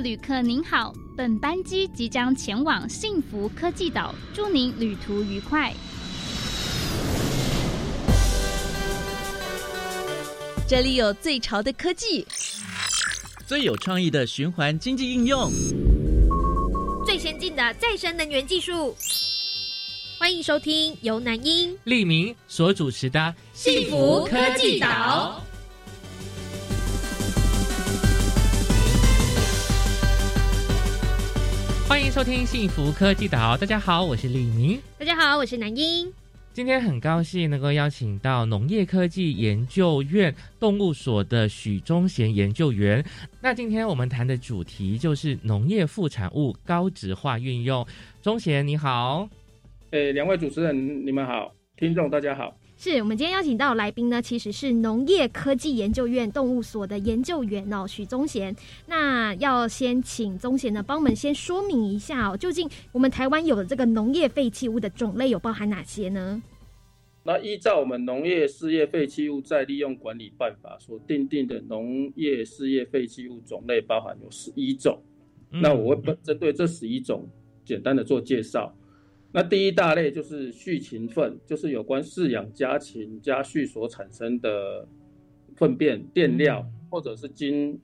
旅客您好，本班机即将前往幸福科技岛，祝您旅途愉快。这里有最潮的科技，最有创意的循环经济应用，最先进的再生能源技术。欢迎收听由南英、利明所主持的《幸福科技岛》。欢迎收听《幸福科技岛》，大家好，我是李明。大家好，我是南英。今天很高兴能够邀请到农业科技研究院动物所的许忠贤研究员。那今天我们谈的主题就是农业副产物高值化运用。忠贤你好，诶，两位主持人你们好，听众大家好。是我们今天邀请到来宾呢，其实是农业科技研究院动物所的研究员哦，许宗贤。那要先请宗贤呢，帮我们先说明一下哦，究竟我们台湾有的这个农业废弃物的种类有包含哪些呢？那依照我们农业事业废弃物再利用管理办法所定定的农业事业废弃物种类，包含有十一种。那我会针对这十一种简单的做介绍。那第一大类就是畜禽粪，就是有关饲养家禽、家畜所产生的粪便、垫料，或者是经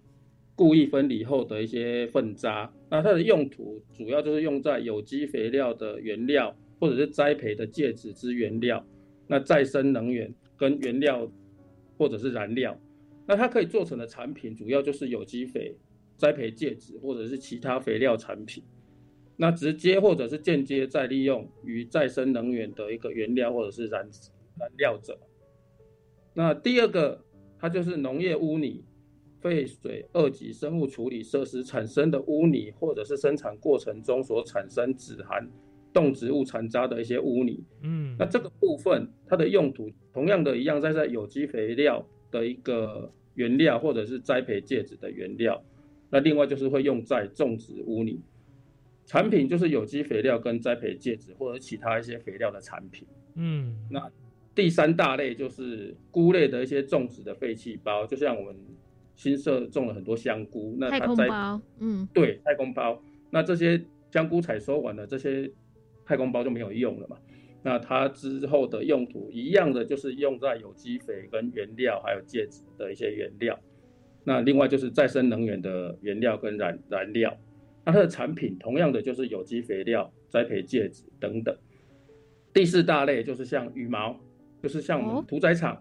故意分离后的一些粪渣。那它的用途主要就是用在有机肥料的原料，或者是栽培的介质之原料。那再生能源跟原料或者是燃料，那它可以做成的产品主要就是有机肥、栽培介质或者是其他肥料产品。那直接或者是间接再利用于再生能源的一个原料或者是燃燃料者。那第二个，它就是农业污泥、废水、二级生物处理设施产生的污泥，或者是生产过程中所产生只含动植物残渣的一些污泥。嗯，那这个部分它的用途同样的一样，在在有机肥料的一个原料或者是栽培介质的原料。那另外就是会用在种植污泥。产品就是有机肥料跟栽培介质或者其他一些肥料的产品。嗯，那第三大类就是菇类的一些种植的废弃包，就像我们新社种了很多香菇，那太空包，嗯，对，太空包。那这些香菇采收完了，这些太空包就没有用了嘛？那它之后的用途一样的，就是用在有机肥跟原料还有介质的一些原料。那另外就是再生能源的原料跟燃燃料。那它的产品同样的就是有机肥料、栽培介质等等。第四大类就是像羽毛，就是像我们屠宰场，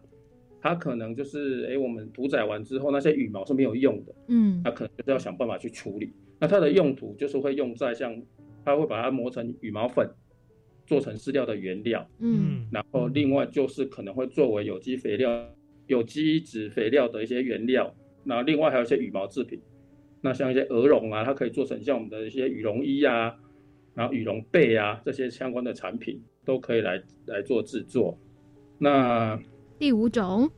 它可能就是哎，我们屠宰完之后那些羽毛是没有用的，嗯，那可能就是要想办法去处理。那它的用途就是会用在像，它会把它磨成羽毛粉，做成饲料的原料，嗯，然后另外就是可能会作为有机肥料、有机质肥料的一些原料，那另外还有一些羽毛制品。那像一些鹅绒啊，它可以做成像我们的一些羽绒衣啊，然后羽绒被啊这些相关的产品都可以来来做制作。那第五种，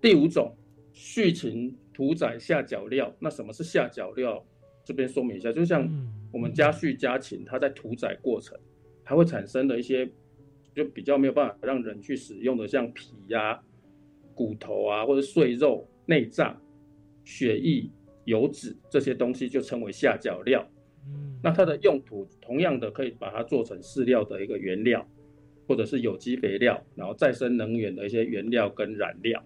第五种畜禽屠宰下脚料。那什么是下脚料？这边说明一下，就像我们家畜家禽，它在屠宰过程，它会产生的一些就比较没有办法让人去使用的，像皮呀、骨头啊，或者碎肉、内脏、血液。油脂这些东西就称为下脚料，嗯，那它的用途同样的可以把它做成饲料的一个原料，或者是有机肥料，然后再生能源的一些原料跟燃料。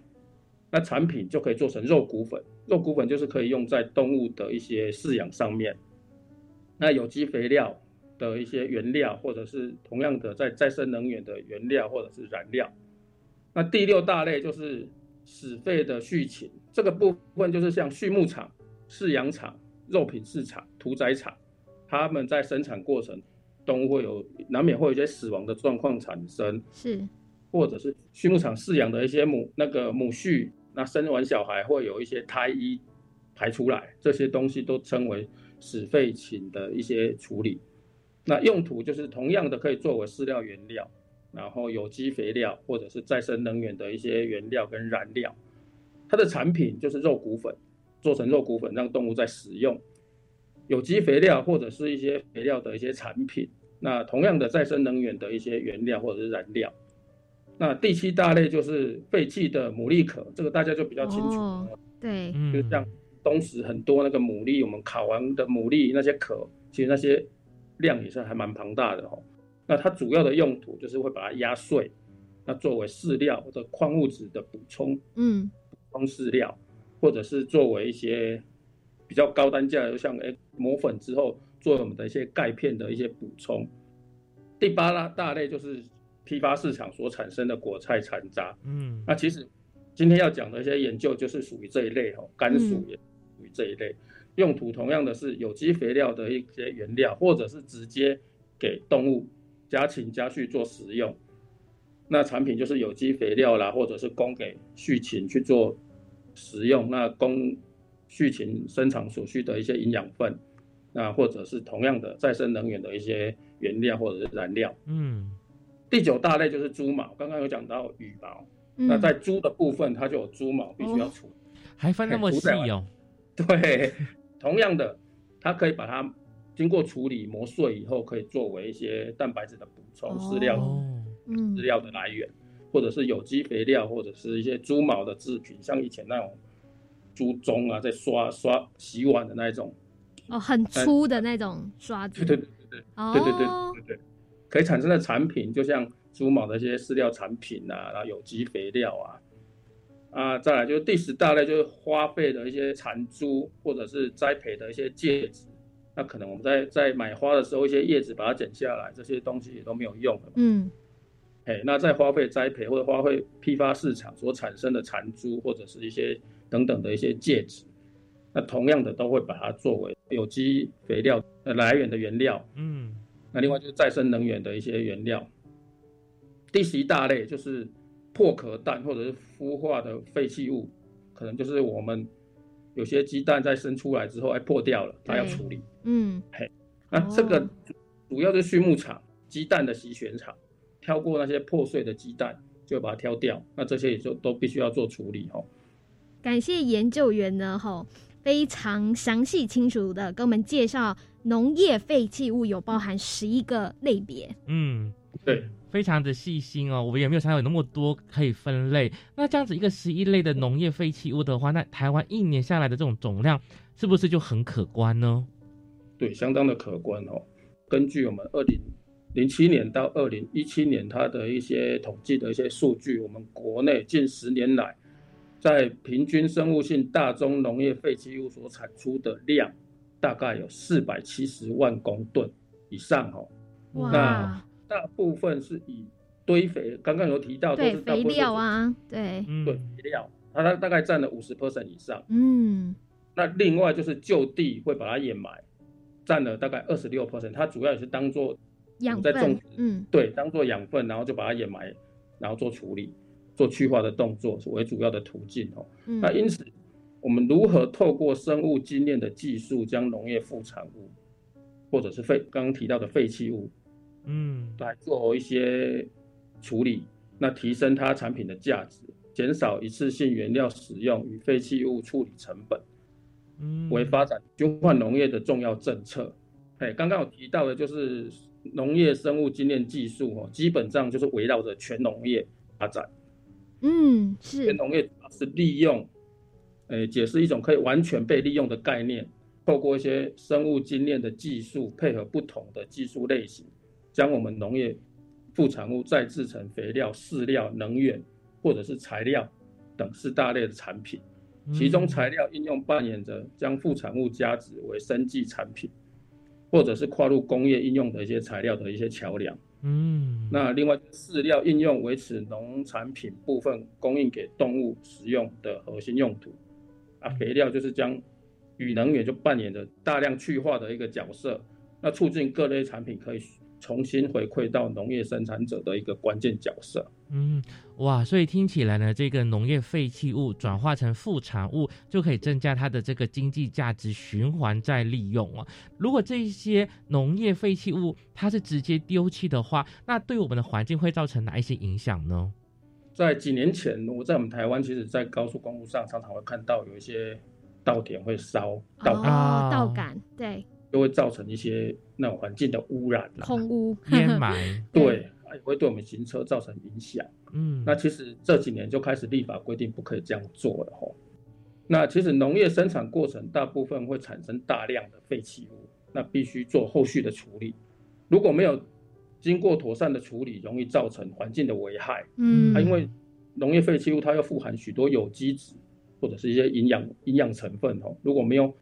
那产品就可以做成肉骨粉，肉骨粉就是可以用在动物的一些饲养上面。那有机肥料的一些原料，或者是同样的在再生能源的原料或者是燃料。那第六大类就是死废的畜禽，这个部分就是像畜牧场。饲养场、肉品市场、屠宰场，他们在生产过程都会有难免会有一些死亡的状况产生，是，或者是畜牧场饲养的一些母那个母畜，那生完小孩会有一些胎衣排出来，这些东西都称为死废禽的一些处理。那用途就是同样的可以作为饲料原料，然后有机肥料或者是再生能源的一些原料跟燃料，它的产品就是肉骨粉。做成肉骨粉让动物在使用，有机肥料或者是一些肥料的一些产品，那同样的再生能源的一些原料或者是燃料。那第七大类就是废弃的牡蛎壳，这个大家就比较清楚，对，就像冬时很多那个牡蛎，我们烤完的牡蛎那些壳，其实那些量也是还蛮庞大的哦。那它主要的用途就是会把它压碎，那作为饲料或者矿物质的补充，嗯，补充饲料，或者是作为一些比较高单价的，像诶磨粉之后做我们的一些钙片的一些补充。第八大大类就是批发市场所产生的果菜残渣，嗯，那其实今天要讲的一些研究就是属于这一类哦，甘薯也属于这一类，用途同样的是有机肥料的一些原料，或者是直接给动物家禽家畜做食用。那产品就是有机肥料啦，或者是供给畜禽去做食用，那供畜禽生产所需的一些营养分，那或者是同样的再生能源的一些原料或者是燃料。嗯，第九大类就是猪毛，刚刚有讲到羽毛，嗯。那在猪的部分它就有猪毛必须要处理。还分那么细哦，对，同样的，它可以把它经过处理磨碎以后，可以作为一些蛋白质的补充、哦。饲料哦，嗯。饲料的来源，或者是有机肥料，或者是一些猪毛的制品，像以前那种猪鬃啊，在刷刷洗碗的那一种。哦，很粗的那种刷子，对对对对对哦，对对对对对，可以产生的产品，就像猪毛的一些饲料产品啊，然后有机肥料啊。啊，再来就是第十大类，就是花费的一些残株或者是栽培的一些介质。那可能我们在在买花的时候，一些叶子把它剪下来，这些东西也都没有用了。嗯哎，那在花卉栽培或者花卉批发市场所产生的残株或者是一些等等的一些介质，那同样的都会把它作为有机肥料的来源的原料。嗯，那另外就是再生能源的一些原料。第十一大类就是破壳蛋或者是孵化的废弃物，可能就是我们有些鸡蛋在生出来之后哎破掉了，它要处理。嗯嘿那这个哦主要是畜牧场鸡蛋的洗选场，挑过那些破碎的鸡蛋，就把它挑掉。那这些也就都必须要做处理哦。感谢研究员呢，吼，非常详细清楚的跟我们介绍农业废弃物有包含十一个类别。嗯，对，非常的细心哦，我也没有想到有那么多可以分类。那这样子一个十一类的农业废弃物的话，那台湾一年下来的这种总量是不是就很可观呢？对，相当的可观哦。根据我们二零零七年到二零一七年它的一些统计的一些数据，我们国内近十年来，在平均生物性大宗农业废弃物所产出的量，大概有四百七十万公吨以上哦。哇那，大部分是以堆肥，刚刚有提到都对，是肥料，啊，对，嗯，对肥料，它它大概占了五十 percent 以上。嗯那另外就是就地会把它掩埋，占了大概二十六 percent，它主要也是当做养在种分植，嗯对当做养分，然后就把它掩埋，然后做处理，做去化的动作为主要的途径哦。嗯，那因此，我们如何透过生物精炼的技术，将农业副产物或者是废刚刚提到的废弃物嗯，来做一些处理，那提升它产品的价值，减少一次性原料使用与废弃物处理成本。嗯，为发展循环农业的重要政策。哎，刚刚有提到的就是农业生物精炼技术哦，基本上就是围绕着全农业发展。嗯是全农业主要是利用，诶，解释一种可以完全被利用的概念，透过一些生物精炼的技术，配合不同的技术类型，将我们农业副产物再制成肥料、饲料、能源或者是材料等四大类的产品。其中材料应用扮演着将副产物加值为生计产品，或者是跨入工业应用的一些材料的一些桥梁。嗯，那另外饲料应用维持农产品部分供应给动物食用的核心用途，啊，肥料就是将与能源就扮演着大量去化的一个角色，那促进各类产品可以重新回馈到农业生产者的一个关键角色。嗯，哇，所以听起来呢，这个农业废弃物转化成副产物，就可以增加它的这个经济价值，循环再利用啊。如果这一些农业废弃物它是直接丢弃的话，那对我们的环境会造成哪一些影响呢？在几年前，我在我们台湾，其实在高速公路上常常会看到有一些稻田会烧稻杆，哦，稻杆对就会造成一些那种环境的污染啊空污 烟霾，对，啊也会对我们行车造成影响。嗯，那其实这几年就开始立法规定不可以这样做了吼。那其实农业生产过程大部分会产生大量的废弃物，那必须做后续的处理。如果没有经过妥善的处理，容易造成环境的危害。嗯啊，因为农业废弃物它要富含许多有机质或者是一些营养营养成分哦，如果没有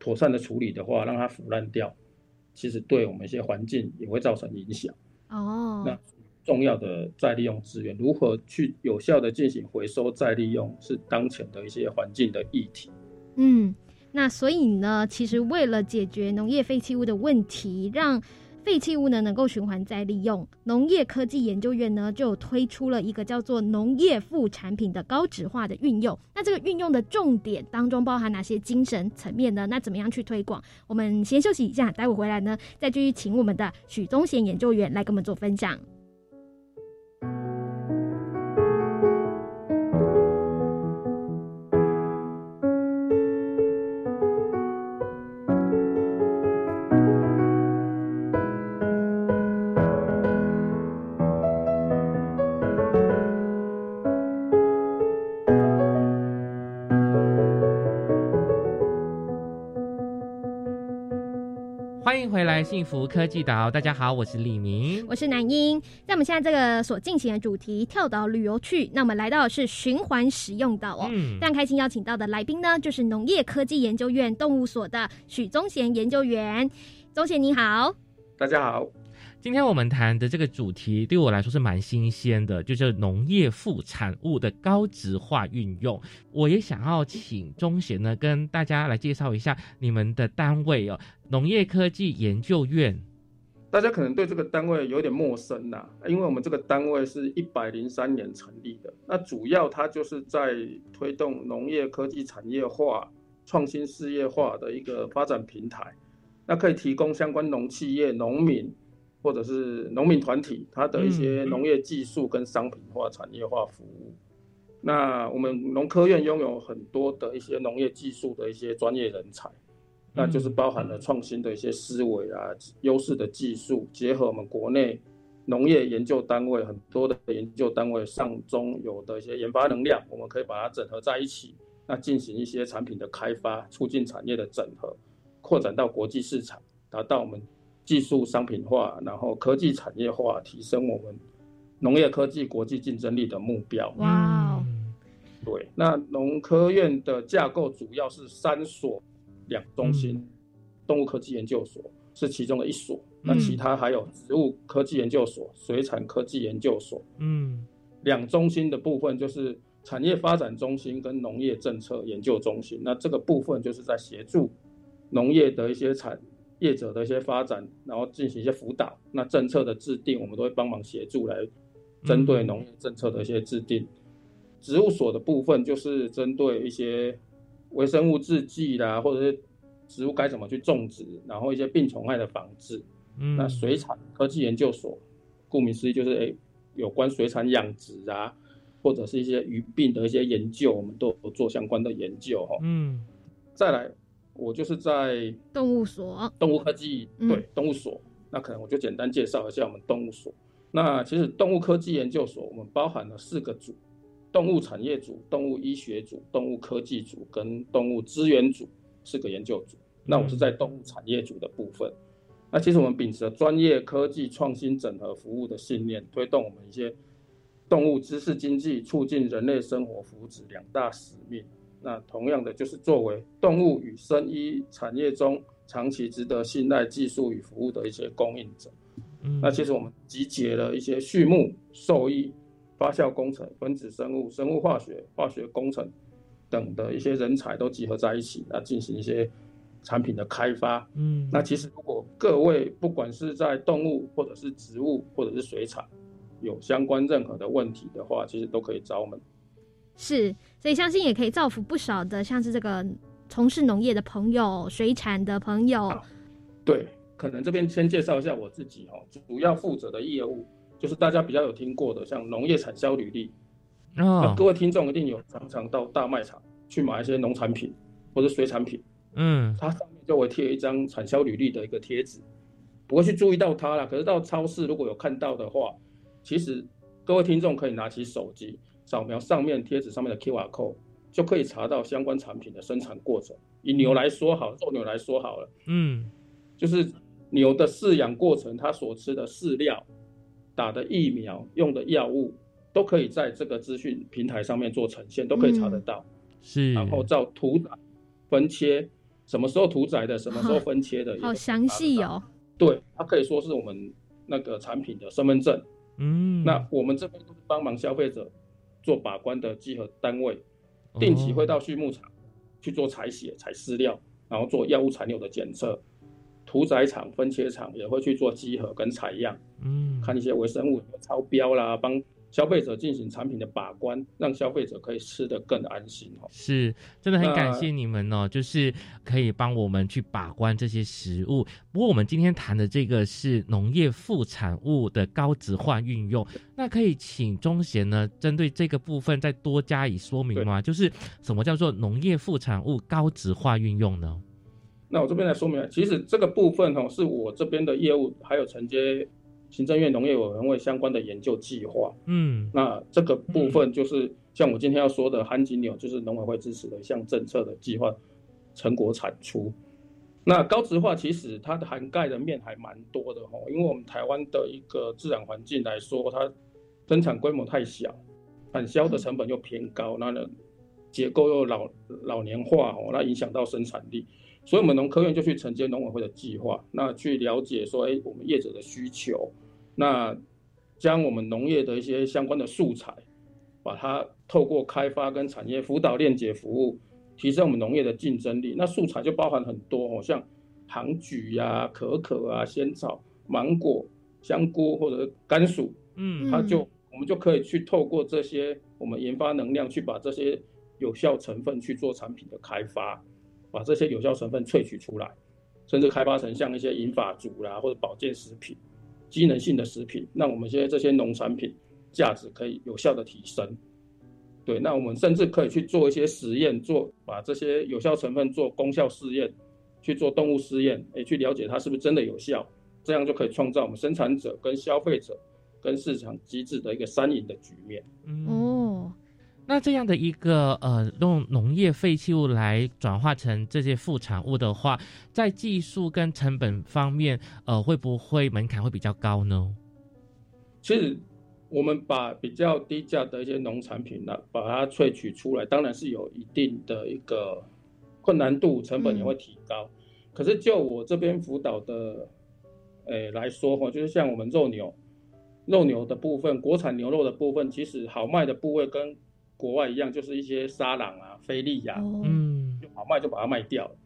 妥善的处理的话，让它腐烂掉，其实对我们一些环境也会造成影响。哦，那重要的再利用资源，如何去有效的进行回收再利用，是当前的一些环境的议题。嗯，那所以呢，其实为了解决农业废弃物的问题，让废弃物呢能够循环再利用，农业科技研究院呢就推出了一个叫做农业副产品的高质化的运用。那这个运用的重点当中包含哪些精神层面呢？那怎么样去推广？我们先休息一下，待会回来呢再继续请我们的许宗贤研究员来跟我们做分享。欢迎回来，幸福科技岛，大家好，我是李明。我是南英，在我们现在这个所进行的主题跳岛旅游去，那我们来到的是循环使用岛哦。嗯非常开心邀请到的来宾呢，就是农业科技研究院动物所的许宗贤研究员。宗贤你好，大家好，今天我们谈的这个主题对我来说是蛮新鲜的，就是农业副产物的高值化运用。我也想要请钟贤呢跟大家来介绍一下你们的单位哦，农业科技研究院。大家可能对这个单位有点陌生呐、因为我们这个单位是一百零三年成立的，那主要它就是在推动农业科技产业化、创新事业化的一个发展平台，那可以提供相关农企业、农民或者是农民团体它的一些嗯农业技术跟商品化、产业化服务。那我们农科院拥有很多的一些农业技术的一些专业人才，那就是包含了创新的一些思维啊、优势的技术，结合我们国内农业研究单位很多的研究单位上中有的一些研发能量，我们可以把它整合在一起，那进行一些产品的开发，促进产业的整合，扩展到国际市场，达到我们技术商品化，然后科技产业化，提升我们农业科技国际竞争力的目标。哇对，那农科院的架构主要是三所两中心，嗯。动物科技研究所是其中的一所，那其他还有植物科技研究所、水产科技研究所。嗯。两中心的部分就是产业发展中心跟农业政策研究中心，那这个部分就是在协助农业的一些产业者的一些发展，然后进行一些辅导。那政策的制定，我们都会帮忙协助来针对农业政策的一些制定。植物所的部分就是针对一些微生物制剂啦，或者是植物该怎么去种植，然后一些病虫害的防治。嗯那水产科技研究所，顾名思义就是诶有关水产养殖啊，或者是一些鱼病的一些研究，我们都有做相关的研究哈。嗯再来，我就是在动物所，动物科技嗯对动物所，那可能我就简单介绍一下我们动物所。那其实动物科技研究所，我们包含了四个组：动物产业组、动物医学组、动物科技组跟动物资源组四个研究组。那我是在动物产业组的部分。那其实我们秉持着专业科技创新整合服务的信念，推动我们一些动物知识经济，促进人类生活福祉两大使命。那同样的，就是作为动物与生医产业中长期值得信赖技术与服务的一些供应者。嗯那其实我们集结了一些畜牧、兽医、发酵工程、分子生物、生物化学、化学工程等的一些人才都集合在一起，那进行一些产品的开发。嗯那其实如果各位不管是在动物或者是植物或者是水产有相关任何的问题的话，其实都可以找我们。是，所以相信也可以造福不少的，像是这个从事农业的朋友、水产的朋友。对，可能这边先介绍一下我自己哦，主要负责的业务就是大家比较有听过的，像农业产销履历。那哦各位听众一定有常常到大卖场去买一些农产品或者水产品，嗯它上面就会贴一张产销履历的一个贴纸，不会去注意到它啦。可是到超市如果有看到的话，其实各位听众可以拿起手机扫描上面贴纸上面的 QR code，就可以查到相关产品的生产过程。以牛来说好，肉牛来说好了，嗯，就是牛的饲养过程，它所吃的饲料、打的疫苗、用的药物，都可以在这个资讯平台上面做呈现，都可以查得到。是，然后照屠宰、分切，什么时候屠宰的，什么时候分切的，好详细哦。对，它可以说是我们那个产品的身份证。嗯，那我们这边都是帮忙消费者做把关的集合单位，定期会到畜牧场去做采血、采饲料，然后做药物残留的检测。屠宰场、分切厂也会去做集合跟采样，嗯，看一些微生物超标啦，帮。消费者进行产品的把关，让消费者可以吃得更安心哦。是，真的很感谢你们哦，就是可以帮我们去把关这些食物。不过我们今天谈的这个是农业副产物的高值化运用，那可以请钟贤呢针对这个部分再多加以说明吗？就是什么叫做农业副产物高值化运用呢？那我这边来说明，其实这个部分哦是我这边的业务还有承接。行政院农业委员会相关的研究计划，嗯，那这个部分就是像我今天要说的含金牛，就是农委会支持的一项政策的计划成果产出。那高值化其实它的涵盖的面还蛮多的哈，因为我们台湾的一个自然环境来说，它生产规模太小，产销的成本又偏高，那呢结构又老老年化哦，那影响到生产力。所以，我们农科院就去承接农委会的计划，那去了解说，哎，我们业者的需求，那将我们农业的一些相关的素材，把它透过开发跟产业辅导链接服务，提升我们农业的竞争力。那素材就包含很多哦，像糖橘呀、可可啊、仙草、芒果、香菇或者甘薯，嗯，它就我们就可以去透过这些我们研发能量，去把这些有效成分去做产品的开发。把这些有效成分萃取出来，甚至开发成像一些银发族啦，或者保健食品、机能性的食品，让我们现在这些农产品价值可以有效的提升。对，那我们甚至可以去做一些实验，做把这些有效成分做功效试验，去做动物试验，诶，去了解它是不是真的有效，这样就可以创造我们生产者跟消费者跟市场机制的一个三赢的局面。嗯。那这样的一个呃，用农业废弃物来转化成这些副产物的话，在技术跟成本方面，呃，会不会门槛会比较高呢？其实，我们把比较低价的一些农产品呢，把它萃取出来，当然是有一定的一个困难度，成本也会提高。可是就我这边辅导的，诶来说哈，就是像我们肉牛，肉牛的部分，国产牛肉的部分，其实好卖的部位跟国外一样，就是一些沙朗啊、菲力呀，嗯，好卖就把它卖掉了。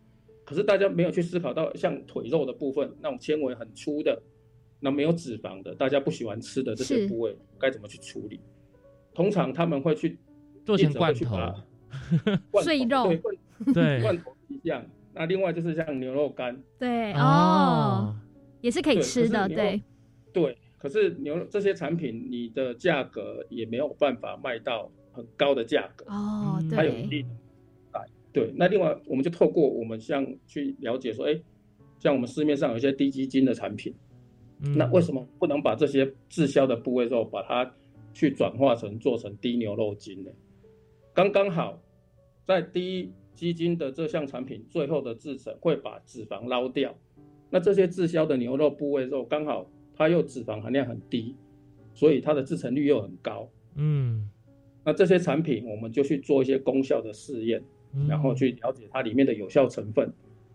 可是大家没有去思考到，像腿肉的部分，那种纤维很粗的，那没有脂肪的，大家不喜欢吃的这些部位，该怎么去处理？通常他们会去做成罐头，碎肉，对，罐头一样。那另外就是像牛肉干，对哦，也是可以吃的，对，对。可是牛这些产品，你的价格也没有办法卖到。很高的价格哦，它有一定的对。那另外，我们就透过我们像去了解说，哎，像我们市面上有一些低基金的产品，那为什么不能把这些滞销的部位肉，把它去转化成做成低牛肉精呢？刚刚好，在低基金的这项产品最后的制成会把脂肪捞掉，那这些滞销的牛肉部位肉刚好它又脂肪含量很低，所以它的制成率又很高，嗯。那这些产品，我们就去做一些功效的试验，然后去了解它里面的有效成分。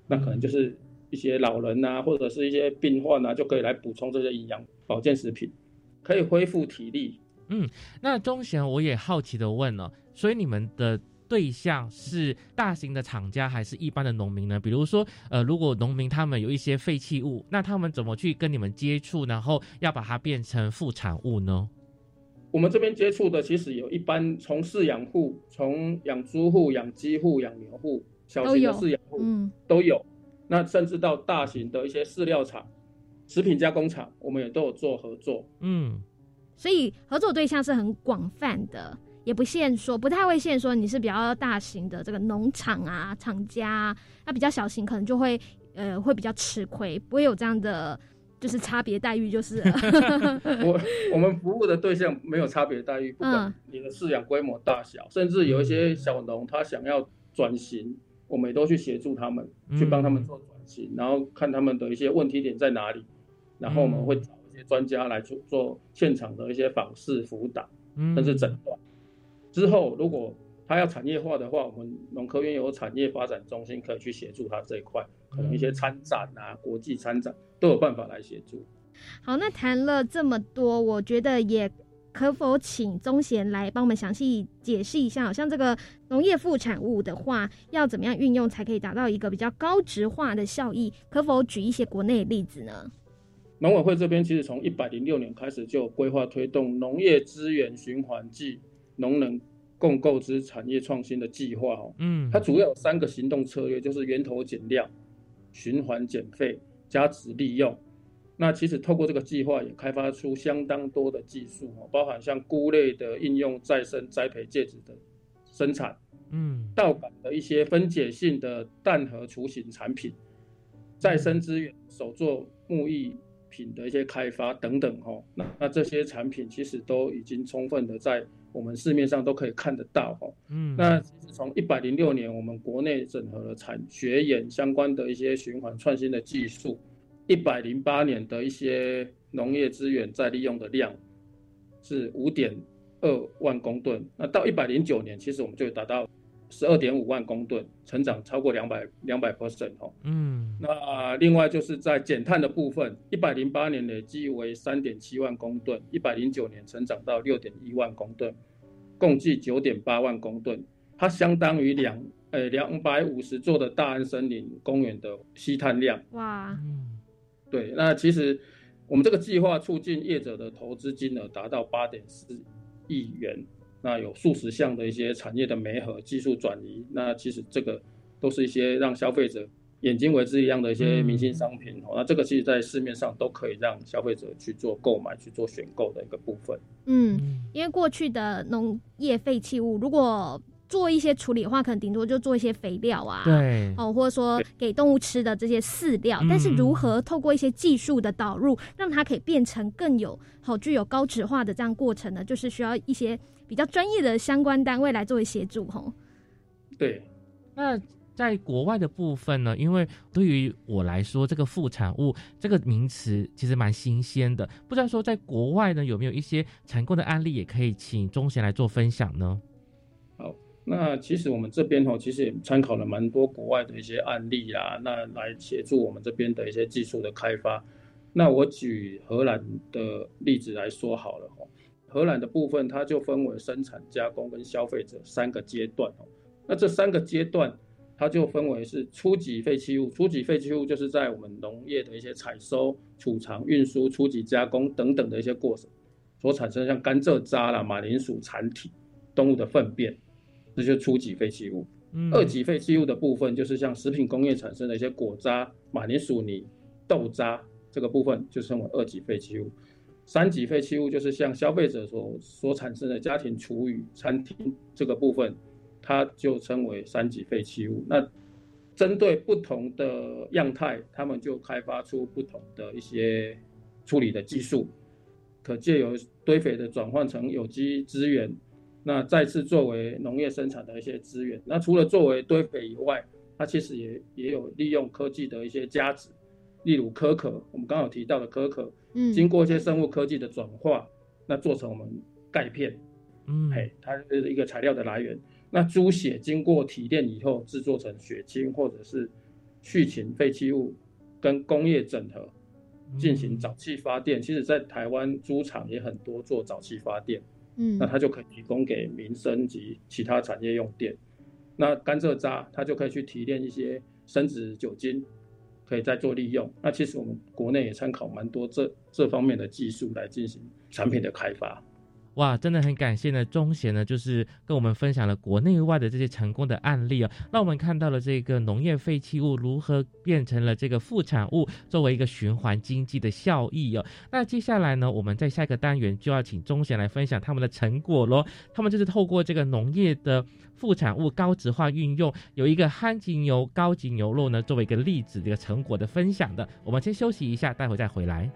那可能就是一些老人啊，或者是一些病患啊，就可以来补充这些营养保健食品，可以恢复体力。嗯，那钟贤，我也好奇的问了，所以你们的对象是大型的厂家还是一般的农民呢？比如说，呃，如果农民他们有一些废弃物，那他们怎么去跟你们接触，然后要把它变成副产物呢？我们这边接触的其实有一般从饲养户，从养猪户、养鸡户、养牛户，小型的饲养户都有，那甚至到大型的一些饲料厂、食品加工厂，我们也都有做合作。嗯，所以合作对象是很广泛的，也不限说，不太会限说你是比较大型的这个农场啊、厂家，啊那比较小型可能就会呃会比较吃亏，不会有这样的就是差别待遇就是了。我我们服务的对象没有差别待遇，不管你的饲养规模大小，甚至有一些小农他想要转型，我们也都去协助他们，去帮他们做转型，然后看他们的一些问题点在哪里，然后我们会找一些专家来做做现场的一些访视辅导，甚至诊断。之后如果他要产业化的话，我们农科院有产业发展中心可以去协助他这一块，可能一些参展啊、国际参展都有办法来协助。好，那谈了这么多，我觉得也可否请宗贤来帮我们详细解释一下，好像这个农业副产物的话，要怎么样运用才可以达到一个比较高值化的效益？可否举一些国内例子呢？农委会这边其实从一百零六年开始就规划推动农业资源循环暨农能。共购之产业创新的计划哦，嗯，它主要有三个行动策略，就是源头减量、循环减费、加值利用。那其实透过这个计划，也开发出相当多的技术哦，包含像菇类的应用再生栽培介质的生产，嗯，稻杆的一些分解性的蛋核雏形产品，再生资源手作木艺品的一些开发等等哦。那那这些产品其实都已经充分的在。我们市面上都可以看得到哦。嗯，那从一百零六年，我们国内整合了产学研相关的一些循环创新的技术，一百零八年的一些农业资源再利用的量是五点二万公吨，那到一百零九年，其实我们就达到。十二点五万公吨，成长超过两百两百 percent 哦。嗯，那另外就是在减碳的部分，一百零八年累计为三点七万公吨，一百零九年成长到六点一万公吨，共计九点八万公吨，它相当于两呃两百五十座的大安森林公园的吸碳量。哇，对，那其实我们这个计划促进业者的投资金额达到八点四亿元。那有数十项的一些产业的媒合技术转移，那其实这个都是一些让消费者眼睛为之一样的一些明星商品哦。那这个其实，在市面上都可以让消费者去做购买、去做选购的一个部分。嗯，因为过去的农业废弃物，如果做一些处理的话，可能顶多就做一些肥料啊，对，哦，或者说给动物吃的这些饲料。但是如何透过一些技术的导入，让它可以变成更有好具有高质化的这样过程呢？就是需要一些比较专业的相关单位来作为协助，吼。对，那在国外的部分呢？因为对于我来说，这个副产物这个名词其实蛮新鲜的，不知道说在国外呢有没有一些成功的案例，也可以请钟贤来做分享呢？那其实我们这边哦，其实也参考了蛮多国外的一些案例啊，那来协助我们这边的一些技术的开发。那我举荷兰的例子来说好了哦，荷兰的部分它就分为生产、加工跟消费者三个阶段哦。那这三个阶段，它就分为是初级废弃物，初级废弃物就是在我们农业的一些采收、储藏、运输、初级加工等等的一些过程所产生，像甘蔗渣啦、马铃薯残体、动物的粪便。这就是初级废弃物，嗯二级废弃物的部分就是像食品工业产生的一些果渣、马铃薯泥、豆渣这个部分就称为二级废弃物。三级废弃物就是像消费者所所产生的家庭厨余、餐厅这个部分，它就称为三级废弃物。那针对不同的样态，他们就开发出不同的一些处理的技术，可借由堆肥的转换成有机资源。那再次作为农业生产的一些资源，那除了作为堆肥以外，它其实也也有利用科技的一些价值，例如可可，我们刚好提到的可可，嗯，经过一些生物科技的转化，那做成我们钙片，嗯，嘿，它是一个材料的来源。那猪血经过提炼以后制作成血清或者是畜禽废弃物，跟工业整合进行沼气发电，其实在台湾猪场也很多做沼气发电。嗯，那它就可以提供给民生及其他产业用电。那甘蔗渣它就可以去提炼一些生殖酒精，可以再做利用。那其实我们国内也参考蛮多这这方面的技术来进行产品的开发。哇，真的很感谢呢，钟贤呢，就是跟我们分享了国内外的这些成功的案例哦，让我们看到了这个农业废弃物如何变成了这个副产物，作为一个循环经济的效益哦。那接下来呢，我们在下一个单元就要请钟贤来分享他们的成果喽。他们就是透过这个农业的副产物高值化运用，有一个憨吉牛高级牛肉呢，作为一个例子这个成果的分享的。我们先休息一下，待会再回来。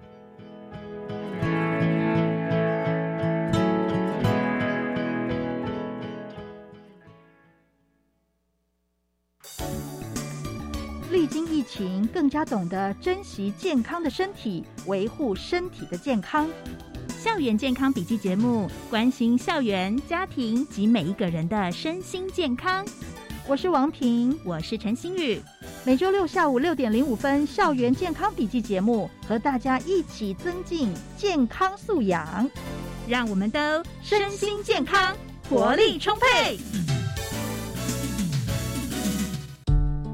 情，更加懂得珍惜健康的身体，维护身体的健康。校园健康笔记节目，关心校园、家庭及每一个人的身心健康。我是王平，我是陈心宇。每周六下午六点零五分，校园健康笔记节目，和大家一起增进健康素养，让我们都身心健康，活力充沛。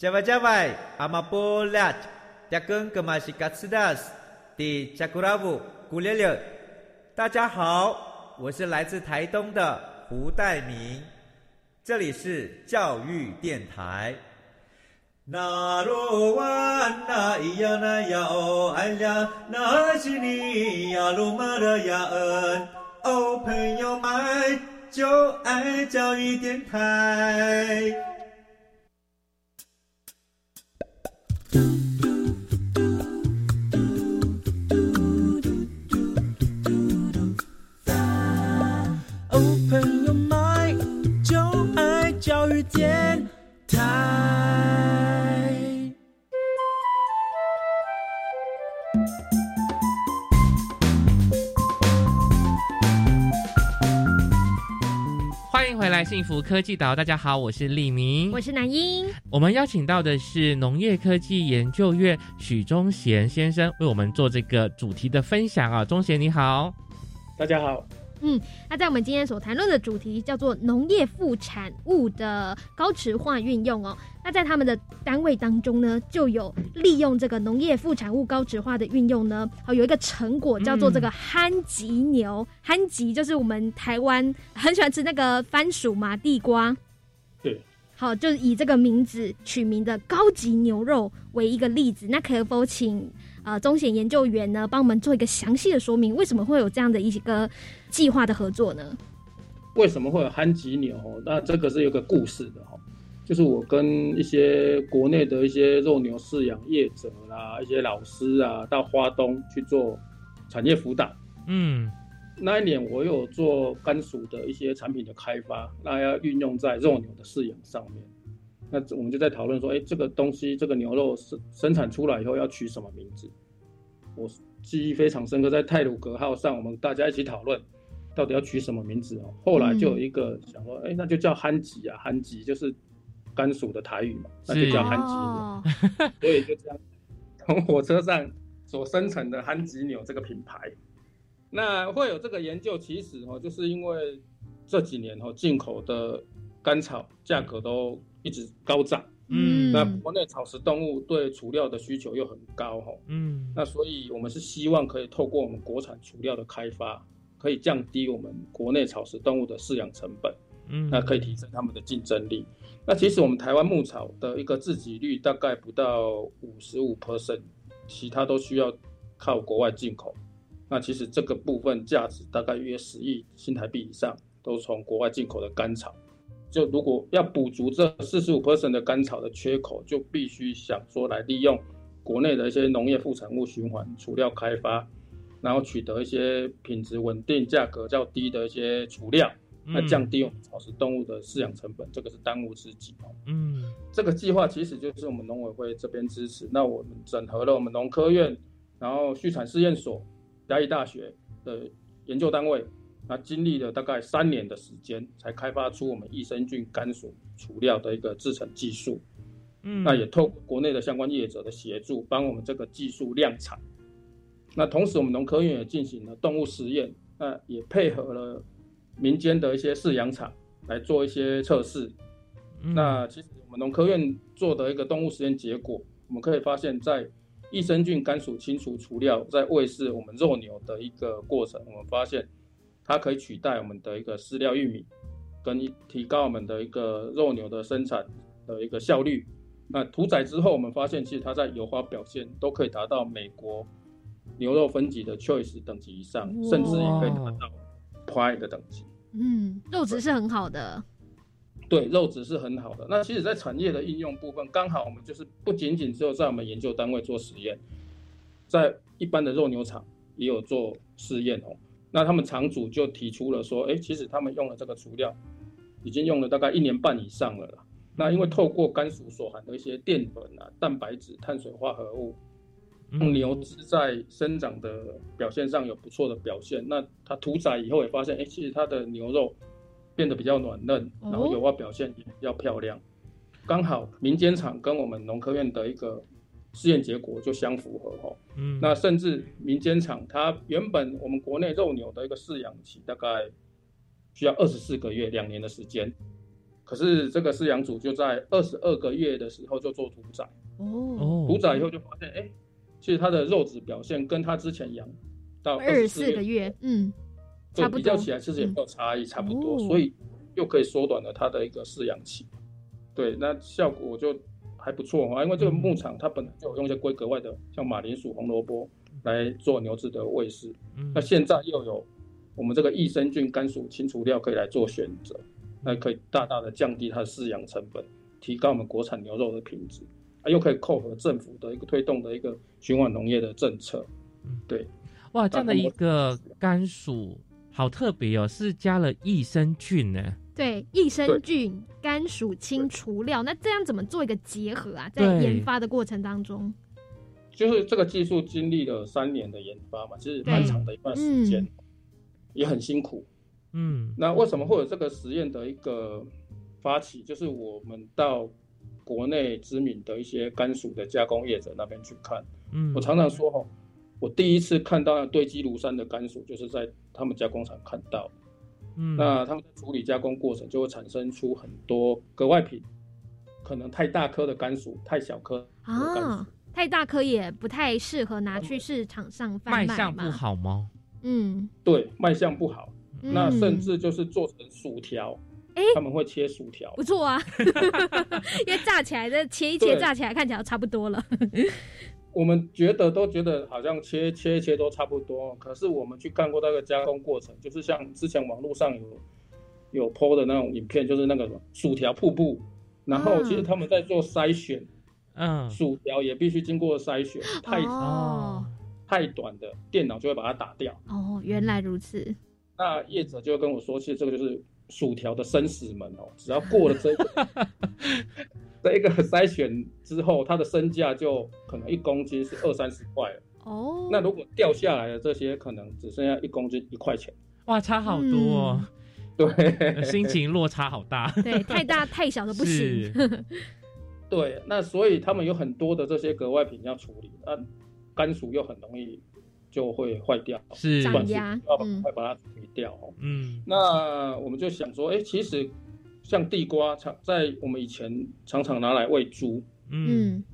Jawai-jawai, amapolat, dagang kemasikas di Jakuravu, Gulele。大家好，我是来自台东的胡代明，这里是教育电台。那罗哇那咿呀那呀哦哎呀，那是你呀鲁玛的呀恩哦，朋友们就爱教育电台。电台。欢迎回来，幸福科技岛。大家好，我是李明，我是南英。我们邀请到的是农业科技研究院许忠贤先生，为我们做这个主题的分享啊。忠贤你好，大家好。嗯，那在我们今天所谈论的主题叫做农业副产物的高值化运用哦。那在他们的单位当中呢，就有利用这个农业副产物高值化的运用呢，好有一个成果叫做这个憨吉牛。憨吉就是我们台湾很喜欢吃那个番薯嘛，地瓜。对。好，就是以这个名字取名的高级牛肉为一个例子。那可否请呃中显研究员呢，帮我们做一个详细的说明，为什么会有这样的一个计划的合作呢？为什么会有憨吉牛？那这个是有个故事的哈，就是我跟一些国内的一些肉牛饲养业者啦，一些老师啊，到花东去做产业辅导。嗯，那一年我有做甘薯的一些产品的开发，那要运用在肉牛的饲养上面。那我们就在讨论说，哎，这个东西，这个牛肉生生产出来以后要取什么名字？我记忆非常深刻，在泰鲁格号上，我们大家一起讨论，到底要取什么名字哦。后来就有一个想说，哎，那就叫憨吉啊，憨吉就是甘薯的台语嘛，那就叫憨吉牛。所以就这样，从火车上所生成的憨吉牛这个品牌。那会有这个研究，其实哦，就是因为这几年哦，进口的甘草价格都一直高涨。嗯，那国内草食动物对储料的需求又很高哈，嗯，那所以我们是希望可以透过我们国产储料的开发，可以降低我们国内草食动物的饲养成本，嗯，那可以提升它们的竞争力。那其实我们台湾牧草的一个自给率大概不到五十五 percent，其他都需要靠国外进口。那其实这个部分价值大概约十亿新台币以上，都从国外进口的干草。就如果要补足这四十五 percent 的甘草的缺口，就必须想说来利用国内的一些农业副产物循环除料开发，然后取得一些品质稳定、价格较低的一些除料，那降低我们草食动物的饲养成本，这个是当务之急哦。嗯，这个计划其实就是我们农委会这边支持，那我们整合了我们农科院，然后畜产试验所、嘉义大学的研究单位。那经历了大概三年的时间，才开发出我们益生菌甘薯除料的一个制成技术。嗯，那也透过国内的相关业者的协助，帮我们这个技术量产。那同时，我们农科院也进行了动物实验，那也配合了民间的一些饲养场来做一些测试。那其实我们农科院做的一个动物实验结果，我们可以发现，在益生菌甘薯清除除料在喂饲我们肉牛的一个过程，我们发现。它可以取代我们的一个饲料玉米，跟提高我们的一个肉牛的生产的一个效率。那屠宰之后，我们发现其实它在油花表现都可以达到美国牛肉分级的 Choice 等级以上，甚至也可以达到 Prime 的等级。嗯，肉质是很好的。对，肉质是很好的。那其实，在产业的应用部分，刚好我们就是不仅仅只有在我们研究单位做实验，在一般的肉牛场也有做试验哦。那他们厂主就提出了说，哎，其实他们用了这个除料，已经用了大概一年半以上了啦。那因为透过甘薯所含的一些淀粉啊、蛋白质、碳水化合物，让牛只在生长的表现上有不错的表现。那它屠宰以后也发现，哎，其实它的牛肉变得比较软嫩，然后油花表现也比较漂亮。刚好民间厂跟我们农科院的一个。试验结果就相符合哦，嗯，那甚至民间厂它原本我们国内肉牛的一个饲养期大概需要二十四个月两年的时间，可是这个饲养组就在二十二个月的时候就做屠宰哦，屠宰以后就发现哎，其实它的肉质表现跟它之前养到二十四个月，嗯，就比较起来其实也没有差异，差不多，所以又可以缩短了它的一个饲养期，对，那效果就。还不错啊，因为这个牧场它本来就有用一些规格外的，像马铃薯、红萝卜来做牛只的喂食。那现在又有我们这个益生菌甘薯清除料可以来做选择，那可以大大的降低它的饲养成本，提高我们国产牛肉的品质，啊，又可以扣合政府的一个推动的一个循环农业的政策。对，哇，这样的一个甘薯好特别哦，是加了益生菌呢。对益生菌甘薯清除料，那这样怎么做一个结合啊？在研发的过程当中，就是这个技术经历了三年的研发嘛，其实蛮长的一段时间，也很辛苦。嗯，那为什么会有这个实验的一个发起？就是我们到国内知名的一些甘薯的加工业者那边去看。嗯，我常常说哈，我第一次看到堆积如山的甘薯，就是在他们加工厂看到。那他们在处理加工过程就会产生出很多格外品，可能太大颗的甘薯，太小颗啊，太大颗也不太适合拿去市场上贩卖卖相不好吗？嗯，对，卖相不好。那甚至就是做成薯条，哎，他们会切薯条，不错啊，因为炸起来的切一切，炸起来看起来差不多了。我们觉得都觉得好像切切一切都差不多，可是我们去看过那个加工过程，就是像之前网络上有有 PO 的那种影片，就是那个薯条瀑布，然后其实他们在做筛选，嗯，薯条也必须经过筛选，太哦太短的电脑就会把它打掉。哦，原来如此。那业者就跟我说，其实这个就是薯条的生死门哦，只要过了这个。这一个筛选之后，它的身价就可能一公斤是二三十块哦。那如果掉下来的这些，可能只剩下一公斤一块钱。哇，差好多哦。对，心情落差好大。对，太大太小都不行。对，那所以他们有很多的这些格外品要处理，那甘薯又很容易就会坏掉，是涨压，要快把它处理掉哦。嗯，那我们就想说，哎，其实。像地瓜常在我们以前常常拿来喂猪，嗯，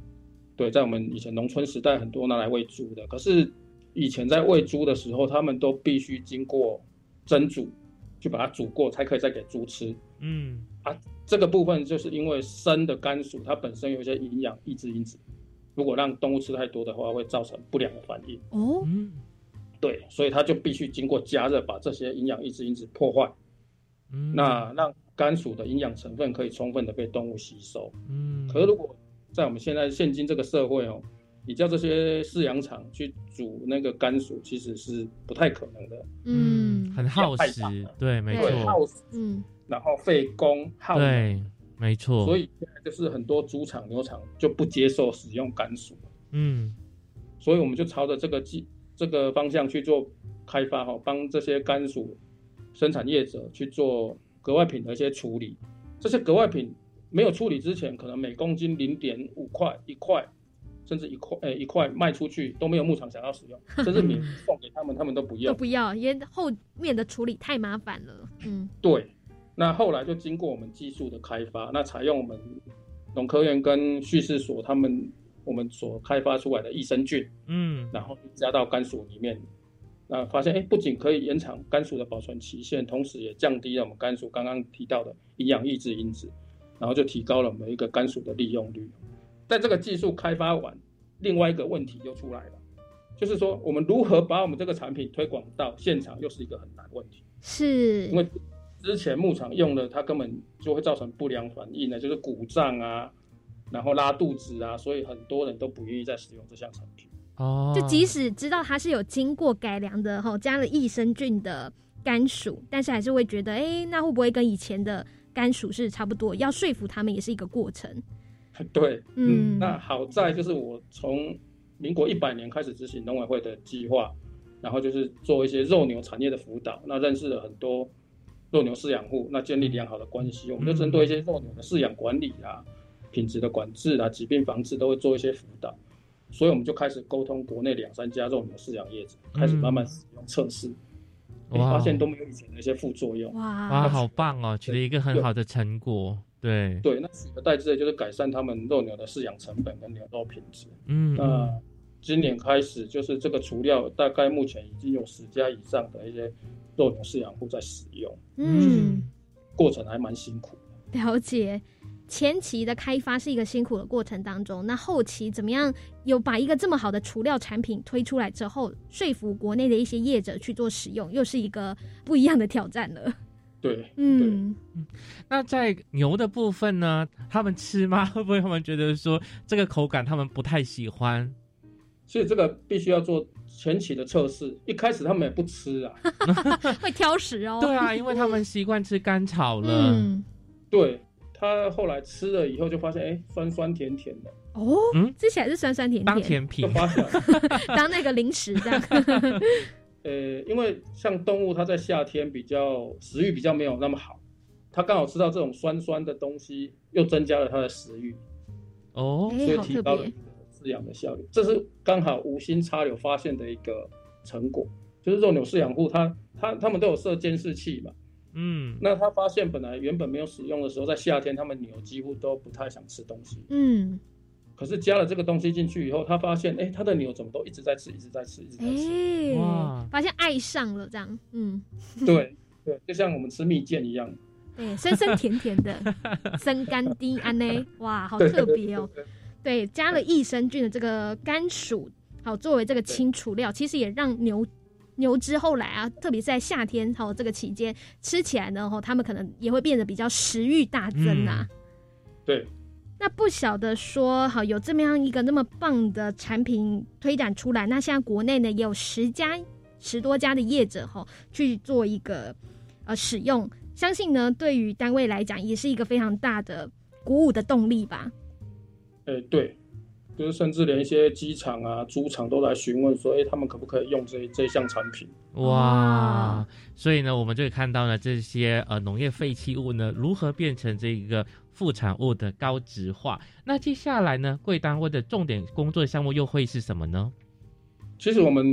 对，在我们以前农村时代很多拿来喂猪的。可是以前在喂猪的时候，他们都必须经过蒸煮，去把它煮过，才可以再给猪吃。嗯，啊，这个部分就是因为生的甘薯它本身有一些营养抑制因子，如果让动物吃太多的话，会造成不良的反应。哦，对，所以它就必须经过加热，把这些营养抑制因子破坏，嗯，那让甘薯的营养成分可以充分的被动物吸收。嗯，可是如果在我们现在现今这个社会哦，你叫这些饲养场去煮那个甘薯，其实是不太可能的。嗯，很耗时，对，没对，错，耗时，嗯，然后费工耗能，对，没错，所以现在就是很多猪场、牛场就不接受使用甘薯，嗯所以我们就朝着这个计这个方向去做开发哈，帮这些甘薯生产业者去做格外品的一些处理。这些格外品没有处理之前，可能每公斤零点五块、一块，甚至一块呃一块卖出去都没有牧场想要使用，甚至 你送给他们，他们都不要都。不要，因为后面的处理太麻烦了。嗯对，那后来就经过我们技术的开发，那采用我们农科院跟叙事所他们我们所开发出来的益生菌，嗯然后加到甘薯里面，那发现哎，不仅可以延长甘薯的保存期限，同时也降低了我们甘薯刚刚提到的营养抑制因子，然后就提高了我们一个甘薯的利用率。在这个技术开发完，另外一个问题又出来了，就是说我们如何把我们这个产品推广到现场，又是一个很难的问题。是因为之前牧场用的，它根本就会造成不良反应呢，就是鼓胀啊，然后拉肚子啊，所以很多人都不愿意再使用这项产品。哦，就即使知道它是有经过改良的吼，加了益生菌的甘薯，但是还是会觉得，哎、那会不会跟以前的甘薯是差不多？要说服他们也是一个过程。对，嗯那好在就是我从民国一百年开始执行农委会的计划，然后就是做一些肉牛产业的辅导，那认识了很多肉牛饲养户，那建立良好的关系，我们就针对一些肉牛的饲养管理啊、品质的管制啊、疾病防治都会做一些辅导，所以我们就开始沟通国内两三家肉牛饲养业者，开始慢慢使用测试，发现都没有以前的一些副作用。哇。哇，好棒哦，取得一个很好的成果，对，对，那取而代之的就是改善他们肉牛的饲养成本跟牛肉品质。嗯。那今年开始，就是这个除料，大概目前已经有十家以上的一些肉牛饲养户在使用，嗯，过程还蛮辛苦。了解。前期的开发是一个辛苦的过程当中，那后期怎么样有把一个这么好的除料产品推出来之后，说服国内的一些业者去做使用，又是一个不一样的挑战了。对，嗯，那在牛的部分呢，他们吃吗？会不会他们觉得说这个口感他们不太喜欢？所以这个必须要做前期的测试，一开始他们也不吃啊。会挑食哦。对啊，因为他们习惯吃干草了。嗯，对他后来吃了以后就发现，哎，酸酸甜甜的，哦，嗯吃起来是酸酸甜甜，当甜品 当那个零食这样。呃，因为像动物它在夏天比较食欲比较没有那么好，它刚好吃到这种酸酸的东西，又增加了它的食欲。哦所以提高了饲养的效率，这是刚好无心插柳发现的一个成果。就是肉牛饲养户他他他们都有设监视器嘛，嗯，那他发现本来原本没有使用的时候，在夏天他们牛几乎都不太想吃东西，嗯，可是加了这个东西进去以后，他发现，哎，他的牛怎么都一直在吃，一直在吃，一直在吃。哎、哇发现爱上了这样，嗯，对对，就像我们吃蜜饯一样。对，酸酸甜甜的，生干滴安呢，哇，好特别哦。对对对，加了益生菌的这个甘薯，好作为这个清除料，其实也让牛牛只后来啊，特别是在夏天好这个期间吃起来呢，吼，它们可能也会变得比较食欲大增啊。对，那不晓得说，好有这么样一个那么棒的产品推展出来，那现在国内呢也有十家十多家的业者哈去做一个呃使用，相信呢对于单位来讲也是一个非常大的鼓舞的动力吧。哎，对，就是甚至连一些机场啊、猪场都来询问说，哎，他们可不可以用这这项产品？哇，所以呢，我们就可以看到呢，这些呃农业废弃物呢，如何变成这个副产物的高值化。那接下来呢，贵单位的重点工作项目又会是什么呢？其实我们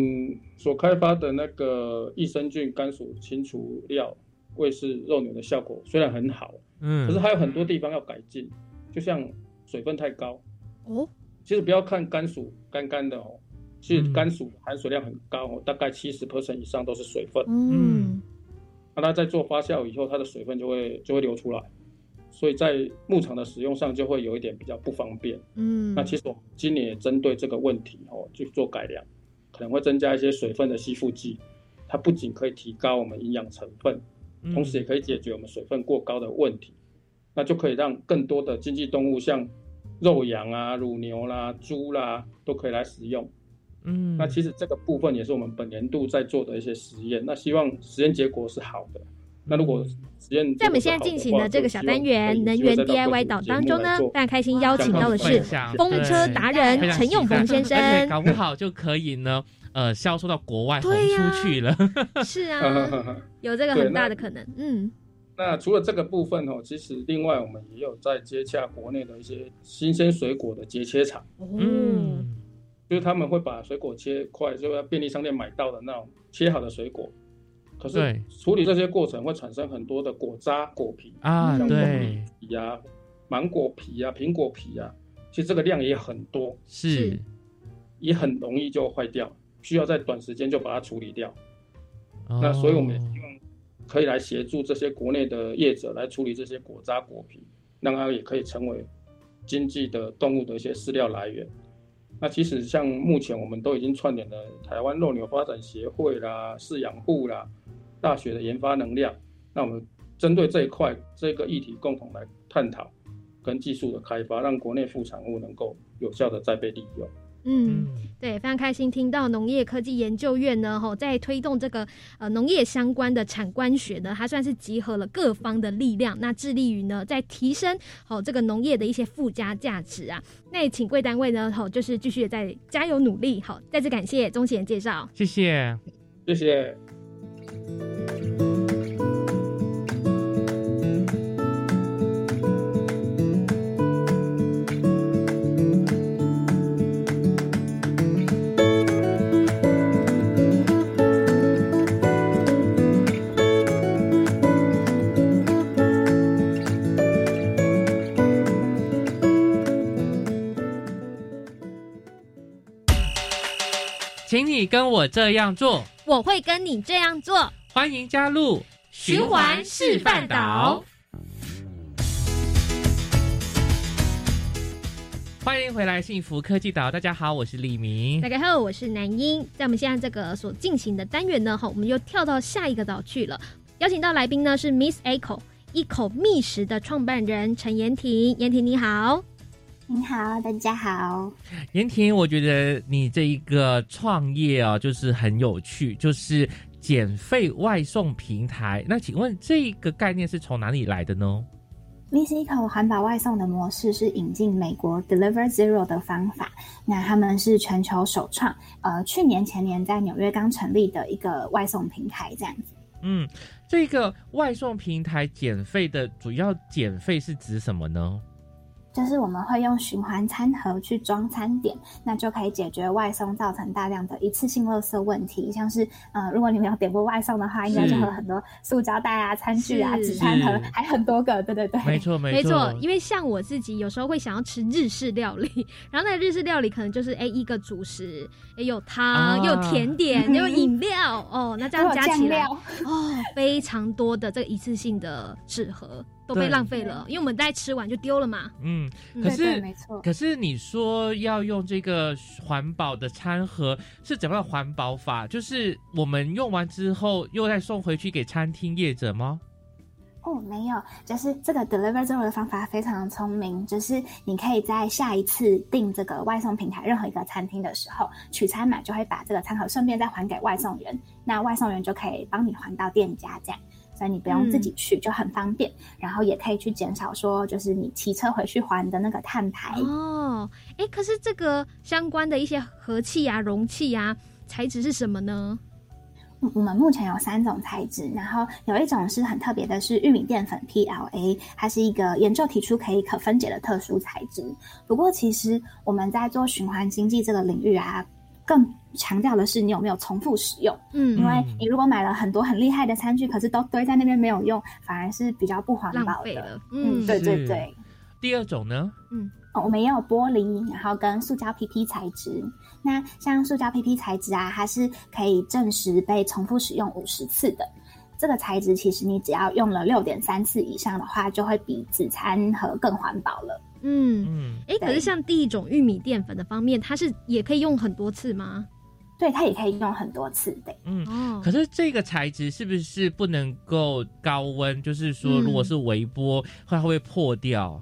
所开发的那个益生菌甘薯清除料喂饲肉牛的效果虽然很好，嗯，可是还有很多地方要改进，就像水分太高。哦，其实不要看甘薯干干的哦，其嗯实甘薯含水量很高哦，大概七十 percent 以上都是水分。嗯，那它在做发酵以后，它的水分就会就会流出来，所以在牧场的使用上就会有一点比较不方便。嗯，那其实我们今年也针对这个问题哦去做改良，可能会增加一些水分的吸附剂，它不仅可以提高我们营养成分，同时也可以解决我们水分过高的问题，那就可以让更多的经济动物像肉羊啊、乳牛啦、猪啦都可以来使用。嗯，那其实这个部分也是我们本年度在做的一些实验，那希望实验结果是好的。那如果实验在我们现在进行的这个小单元能源 DIY 岛当中呢，非常开心邀请到的是风车达人陈永峰先生，搞不好就可以呢，呃，销售到国外，红出去了。是啊，有这个很大的可能。嗯，那除了这个部分哦，其实另外我们也有在接洽国内的一些新鲜水果的节切厂。嗯。就是他们会把水果切块，就要便利商店买到的那种切好的水果。可是处理这些过程会产生很多的果渣、果皮啊，对，皮啊、芒果皮啊、苹果皮啊，其实这个量也很多，是，也很容易就坏掉，需要在短时间就把它处理掉。那所以我们也希望可以来协助这些国内的业者来处理这些果渣、果皮，让它也可以成为经济的动物的一些饲料来源。那其实像目前我们都已经串联了台湾肉牛发展协会啦、饲养户啦、大学的研发能量，那我们针对这一块这个议题共同来探讨跟技术的开发，让国内副产物能够有效的再被利用。嗯，对，非常开心听到农业科技研究院呢，吼，在推动这个呃农业相关的产官学呢，它算是集合了各方的力量，那致力于呢在提升好这个农业的一些附加价值啊。那也请贵单位呢，吼，就是继续在加油努力。好，再次感谢钟贤介绍，谢谢，谢谢。请你跟我这样做，我会跟你这样做。欢迎加入循环示范岛。欢迎回来幸福科技岛，大家好，我是李明。大家好，我是南英。在我们现在这个所进行的单元呢，哈，我们又跳到下一个岛去了。邀请到来宾呢是 Miss Echo 一口觅食的创办人陈延婷。延婷你好。你好，大家好，严婷，我觉得你这一个创业啊，就是很有趣，就是减费外送平台。那请问这个概念是从哪里来的呢？Missico 环保外送的模式是引进美国 Deliver Zero 的方法，那他们是全球首创，呃，去年前年在纽约刚成立的一个外送平台，这样子。嗯，这个外送平台减费的主要减费是指什么呢？就是我们会用循环餐盒去装餐点，那就可以解决外送造成大量的一次性垃圾问题。像是，呃，如果你们有点过外送的话，应该就会很多塑胶袋啊、餐具啊、纸餐盒，还很多个。对对对，没错没错。因为像我自己有时候会想要吃日式料理，然后那日式料理可能就是哎一个主食，哎有汤，有甜点，有饮料哦，那这样加起来哦，非常多的这个一次性的纸盒。都被浪费了，因为我们在吃完就丢了嘛。嗯，可是没错。可是你说要用这个环保的餐盒，是怎么样环保法？就是我们用完之后又再送回去给餐厅业者吗？哦，没有，就是这个 deliver zero 的方法非常聪明，就是你可以在下一次订这个外送平台任何一个餐厅的时候，取餐码就会把这个餐盒顺便再还给外送员，那外送员就可以帮你还到店家这样。所以你不用自己去，就很方便，然后也可以去减少说，就是你骑车回去还的那个碳排哦。哎，可是这个相关的一些和气啊、容器啊，材质是什么呢？我们目前有三种材质，然后有一种是很特别的，是玉米淀粉 PLA，它是一个研究提出可以可分解的特殊材质。不过，其实我们在做循环经济这个领域啊。更强调的是你有没有重复使用，嗯，因为你如果买了很多很厉害的餐具，可是都堆在那边没有用，反而是比较不环保的。嗯，对对对。第二种呢？嗯，我们也有玻璃，然后跟塑胶 PP 材质。那像塑胶 PP 材质啊，它是可以证实被重复使用五十次的。这个材质其实你只要用了六点三次以上的话，就会比纸餐盒更环保了。嗯嗯，哎，可是像第一种玉米淀粉的方面，它是也可以用很多次吗？对，它也可以用很多次的。嗯，可是这个材质是不是不能够高温？就是说，如果是微波，它会破掉。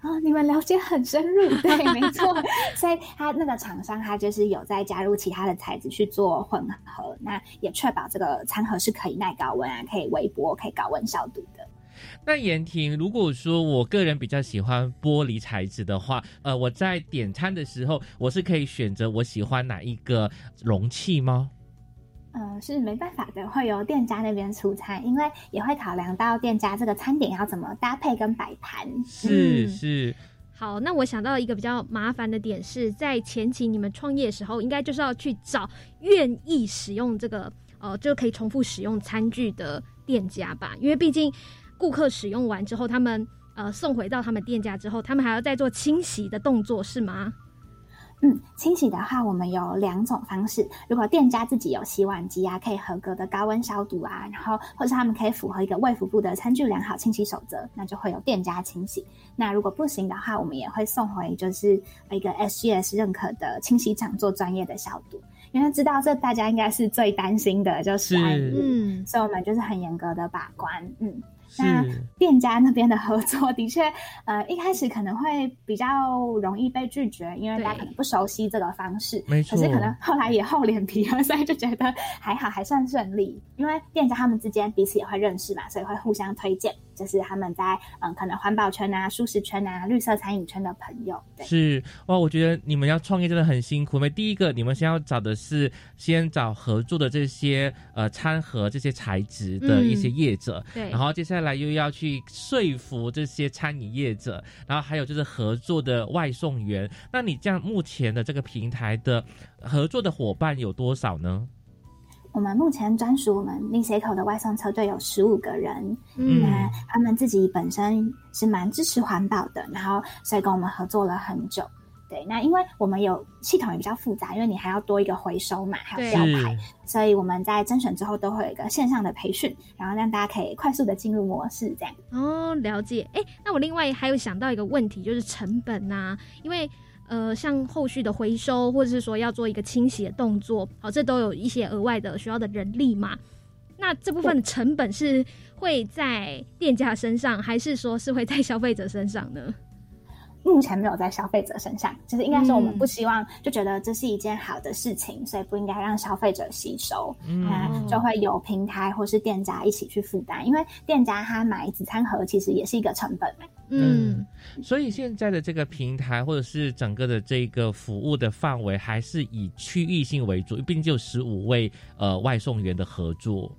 哦，你们了解很深入，对，没错。所以它那个厂商，它就是有在加入其他的材质去做混合，那也确保这个餐盒是可以耐高温啊，可以微波，可以高温消毒的。那延婷，如果说我个人比较喜欢玻璃材质的话，呃，我在点餐的时候，我是可以选择我喜欢哪一个容器吗？呃，是没办法的，会由店家那边出餐，因为也会考量到店家这个餐点要怎么搭配跟摆盘。是是。好，那我想到一个比较麻烦的点是在前期你们创业的时候，应该就是要去找愿意使用这个呃，就可以重复使用餐具的店家吧，因为毕竟。顾客使用完之后，他们呃送回到他们店家之后，他们还要再做清洗的动作，是吗？嗯，清洗的话，我们有两种方式。如果店家自己有洗碗机啊，可以合格的高温消毒啊，然后或者他们可以符合一个卫福部的餐具良好清洗守则，那就会有店家清洗。那如果不行的话，我们也会送回就是一个 SGS 认可的清洗厂做专业的消毒。因为知道这大家应该是最担心的，就是嗯，所以我们就是很严格的把关，嗯。那店家那边的合作 的确，呃，一开始可能会比较容易被拒绝，因为大家可能不熟悉这个方式。没错。可是可能后来也厚脸皮了，所以就觉得还好，还算顺利。因为店家他们之间彼此也会认识嘛，所以会互相推荐。就是他们在嗯，可能环保圈啊、舒适圈啊、绿色餐饮圈的朋友。是哇，我觉得你们要创业真的很辛苦。因为第一个，你们先要找的是先找合作的这些呃餐盒这些材质的一些业者，对。然后接下来又要去说服这些餐饮业者，然后还有就是合作的外送员。那你这样目前的这个平台的合作的伙伴有多少呢？我们目前专属我们 i c o 的外送车队有十五个人，嗯那他们自己本身是蛮支持环保的，然后所以跟我们合作了很久。对，那因为我们有系统也比较复杂，因为你还要多一个回收嘛，还有标牌，所以我们在甄选之后都会有一个线上的培训，然后让大家可以快速的进入模式，这样。哦，了解。哎，那我另外还有想到一个问题，就是成本呐，因为。呃，像后续的回收，或者是说要做一个清洗的动作，好，这都有一些额外的需要的人力嘛。那这部分的成本是会在店家身上，还是说是会在消费者身上呢？目前没有在消费者身上，就是应该说我们不希望，就觉得这是一件好的事情，所以不应该让消费者吸收，那就会有平台或是店家一起去负担，因为店家他买子餐盒其实也是一个成本。嗯，所以现在的这个平台或者是整个的这个服务的范围还是以区域性为主，毕竟就十五位呃外送员的合作。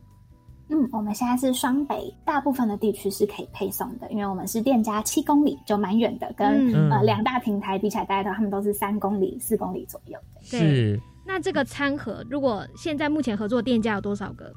嗯，我们现在是双北，大部分的地区是可以配送的，因为我们是店家七公里就蛮远的，跟呃两大平台比起来，大家都他们都是三公里、四公里左右。是。那这个餐盒，如果现在目前合作店家有多少个？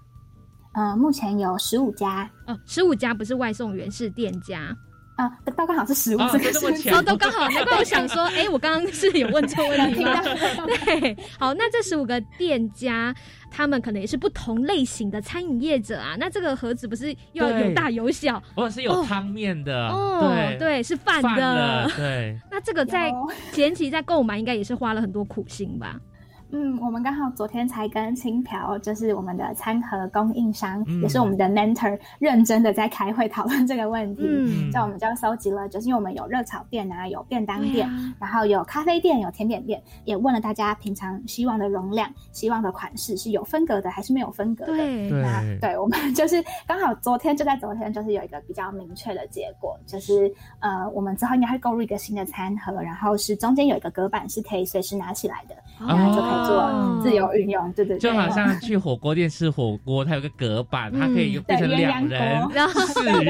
呃，目前有十五家。哦，十五家不是外送员，是店家。啊，都刚好是十五个，哦，都刚好。难怪我想说，哎，我刚刚是有问错问题吗？对，好，那这十五个店家，他们可能也是不同类型的餐饮业者啊。那这个盒子不是又要有大有小，或者是有汤面的，哦，对，是饭的，对。那这个在前期在购买，应该也是花了很多苦心吧？嗯，我们刚好昨天才跟青朴，就是我们的餐盒供应商，也是我们的 mentor，认真的在开会讨论这个问题。嗯，在我们就收集了，就是因为我们有热炒店啊，有便当店，然后有咖啡店，有甜点店，也问了大家平常希望的容量、希望的款式是有分隔的还是没有分隔的。对，那对我们就是刚好昨天就在昨天，就是有一个比较明确的结果，就是呃，我们之后应该会购入一个新的餐盒，然后是中间有一个隔板是可以随时拿起来的，然后就可以。做自由运用，对对，就好像去火锅店吃火锅，它有个隔板，它可以变成两人、四人，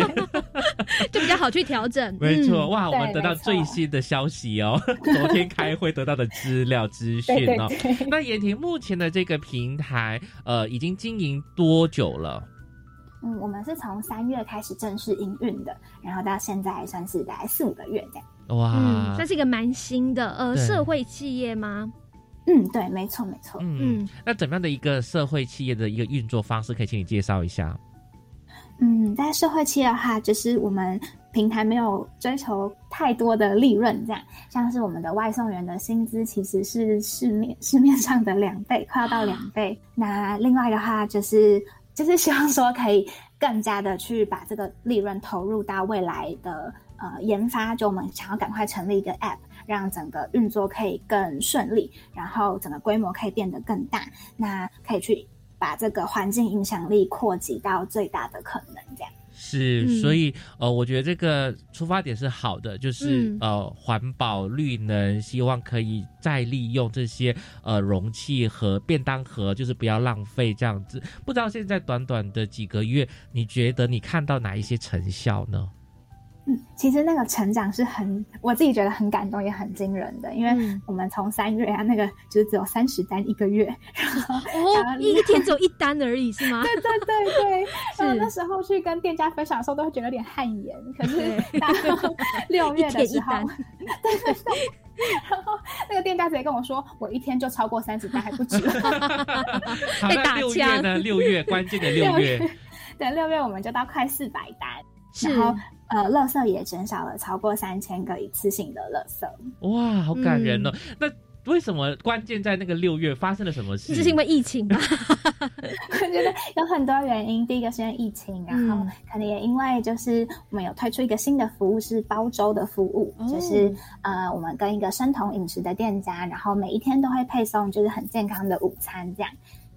就比较好去调整。没错，哇，我们得到最新的消息哦，昨天开会得到的资料资讯哦。那言婷目前的这个平台，呃，已经经营多久了？嗯，我们是从三月开始正式营运的，然后到现在算是大概四五个月这样。哇，这是一个蛮新的呃社会企业吗？嗯，对，没错，没错。嗯，那怎么样的一个社会企业的一个运作方式，可以请你介绍一下？嗯，在社会企业的话，就是我们平台没有追求太多的利润，这样像是我们的外送员的薪资其实是市面市面上的两倍，快要到两倍。那另外的话就是就是希望说可以更加的去把这个利润投入到未来的呃研发，就我们想要赶快成立一个 App。让整个运作可以更顺利，然后整个规模可以变得更大，那可以去把这个环境影响力扩及到最大的可能，这样是。所以呃，我觉得这个出发点是好的，就是呃环保绿能，希望可以再利用这些呃容器和便当盒，就是不要浪费这样子。不知道现在短短的几个月，你觉得你看到哪一些成效呢？嗯，其实那个成长是很，我自己觉得很感动，也很惊人的。因为我们从三月啊，那个就是只有三十单一个月，然后哦，一天只有一单而已，是吗？对对对对。然后那时候去跟店家分享的时候，都会觉得有点汗颜。可是到六月的时候，对对对，然后那个店家直接跟我说，我一天就超过三十单还不止。被打枪呢？六月关键的六月，对，六月我们就到快四百单，然后。呃，垃圾也减少了超过三千个一次性的垃圾。哇，好感人哦！那为什么关键在那个六月发生了什么事？是因为疫情吗？我觉得有很多原因。第一个是因为疫情，然后可能也因为就是我们有推出一个新的服务是包粥的服务，就是呃，我们跟一个生酮饮食的店家，然后每一天都会配送就是很健康的午餐这样。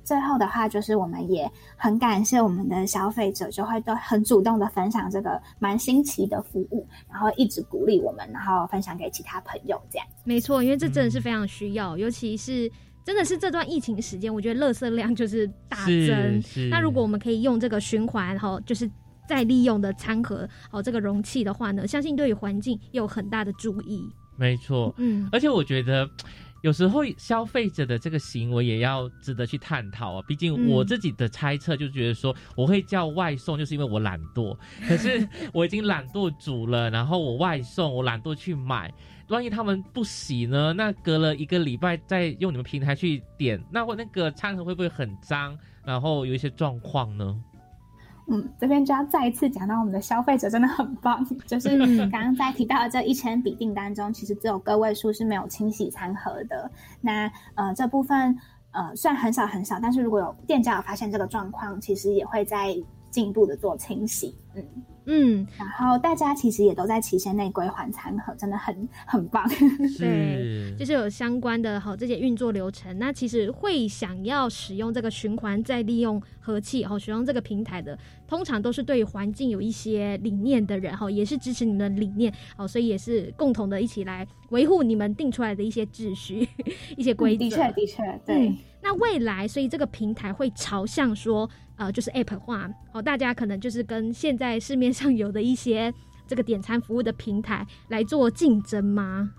最后的话，就是我们也很感谢我们的消费者，就会都很主动的分享这个蛮新奇的服务，然后一直鼓励我们，然后分享给其他朋友，这样。没错，因为这真的是非常需要，尤其是真的是这段疫情时间，我觉得垃圾量就是大增。那如果我们可以用这个循环，哈，就是再利用的餐盒，哦，这个容器的话呢，相信对于环境有很大的注意。没错，嗯，而且我觉得。有时候消费者的这个行为也要值得去探讨啊。毕竟我自己的猜测就觉得说，我会叫外送就是因为我懒惰。可是 我已经懒惰煮了，然后我外送，我懒惰去买。万一他们不洗呢？那隔了一个礼拜再用你们平台去点，那我那个餐盒会不会很脏？然后有一些状况呢？嗯，这边就要再一次讲到我们的消费者真的很棒，就是刚刚在提到的这一千笔订单中，其实只有个位数是没有清洗餐盒的。那呃这部分呃虽然很少很少，但是如果有店家有发现这个状况，其实也会在进一步的做清洗。嗯。嗯，然后大家其实也都在期限内归还餐盒，真的很很棒。对，就是有相关的哈这些运作流程。那其实会想要使用这个循环再利用和气，然后使用这个平台的，通常都是对环境有一些理念的人哈，也是支持你们的理念哦，所以也是共同的一起来维护你们定出来的一些秩序、一些规则。的确，的确，对。那未来，所以这个平台会朝向说。呃，就是 App 化哦，大家可能就是跟现在市面上有的一些这个点餐服务的平台来做竞争吗？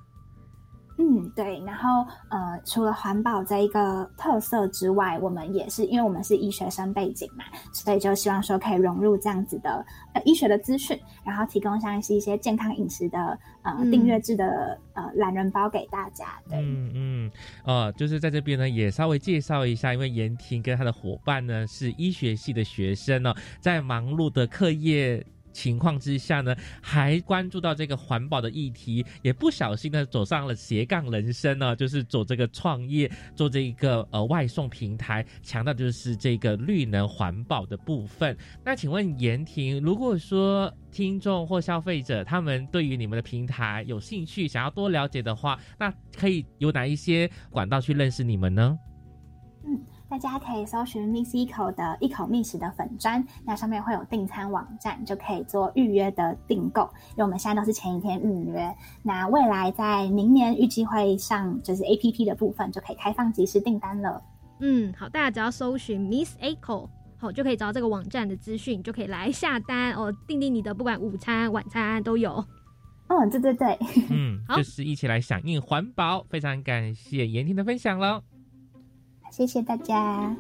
嗯，对。然后呃，除了环保这一个特色之外，我们也是因为我们是医学生背景嘛，所以就希望说可以融入这样子的呃医学的资讯，然后提供像是一些健康饮食的呃订阅制的呃懒人包给大家。嗯嗯，呃，就是在这边呢也稍微介绍一下，因为严婷跟他的伙伴呢是医学系的学生呢，在忙碌的课业。情况之下呢，还关注到这个环保的议题，也不小心呢走上了斜杠人生呢，就是走这个创业，做这一个呃外送平台，强调就是这个绿能环保的部分。那请问严婷，如果说听众或消费者他们对于你们的平台有兴趣，想要多了解的话，那可以有哪一些管道去认识你们呢？嗯。大家可以搜寻 Miss Eco 的一口觅食的粉砖，那上面会有订餐网站，就可以做预约的订购。因为我们现在都是前一天预约，那未来在明年预计会上就是 A P P 的部分，就可以开放即时订单了。嗯，好，大家只要搜寻 Miss Eco，好就可以找到这个网站的资讯，就可以来下单哦，订订你的不管午餐、晚餐都有。嗯，对对对，嗯，就是一起来响应环保，非常感谢严婷的分享喽。谢谢大家。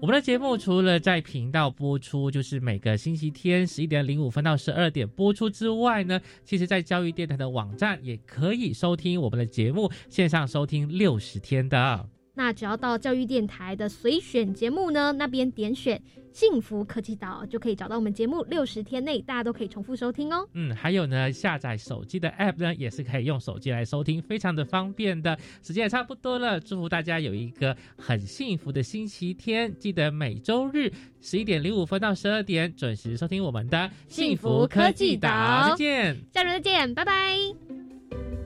我们的节目除了在频道播出，就是每个星期天十一点零五分到十二点播出之外呢，其实，在教育电台的网站也可以收听我们的节目，线上收听六十天的。那只要到教育电台的随选节目呢，那边点选幸福科技岛，就可以找到我们节目。六十天内大家都可以重复收听哦。嗯，还有呢，下载手机的 App 呢，也是可以用手机来收听，非常的方便的。时间也差不多了，祝福大家有一个很幸福的星期天。记得每周日十一点零五分到十二点准时收听我们的幸福科技岛。再见，下周再见，拜拜。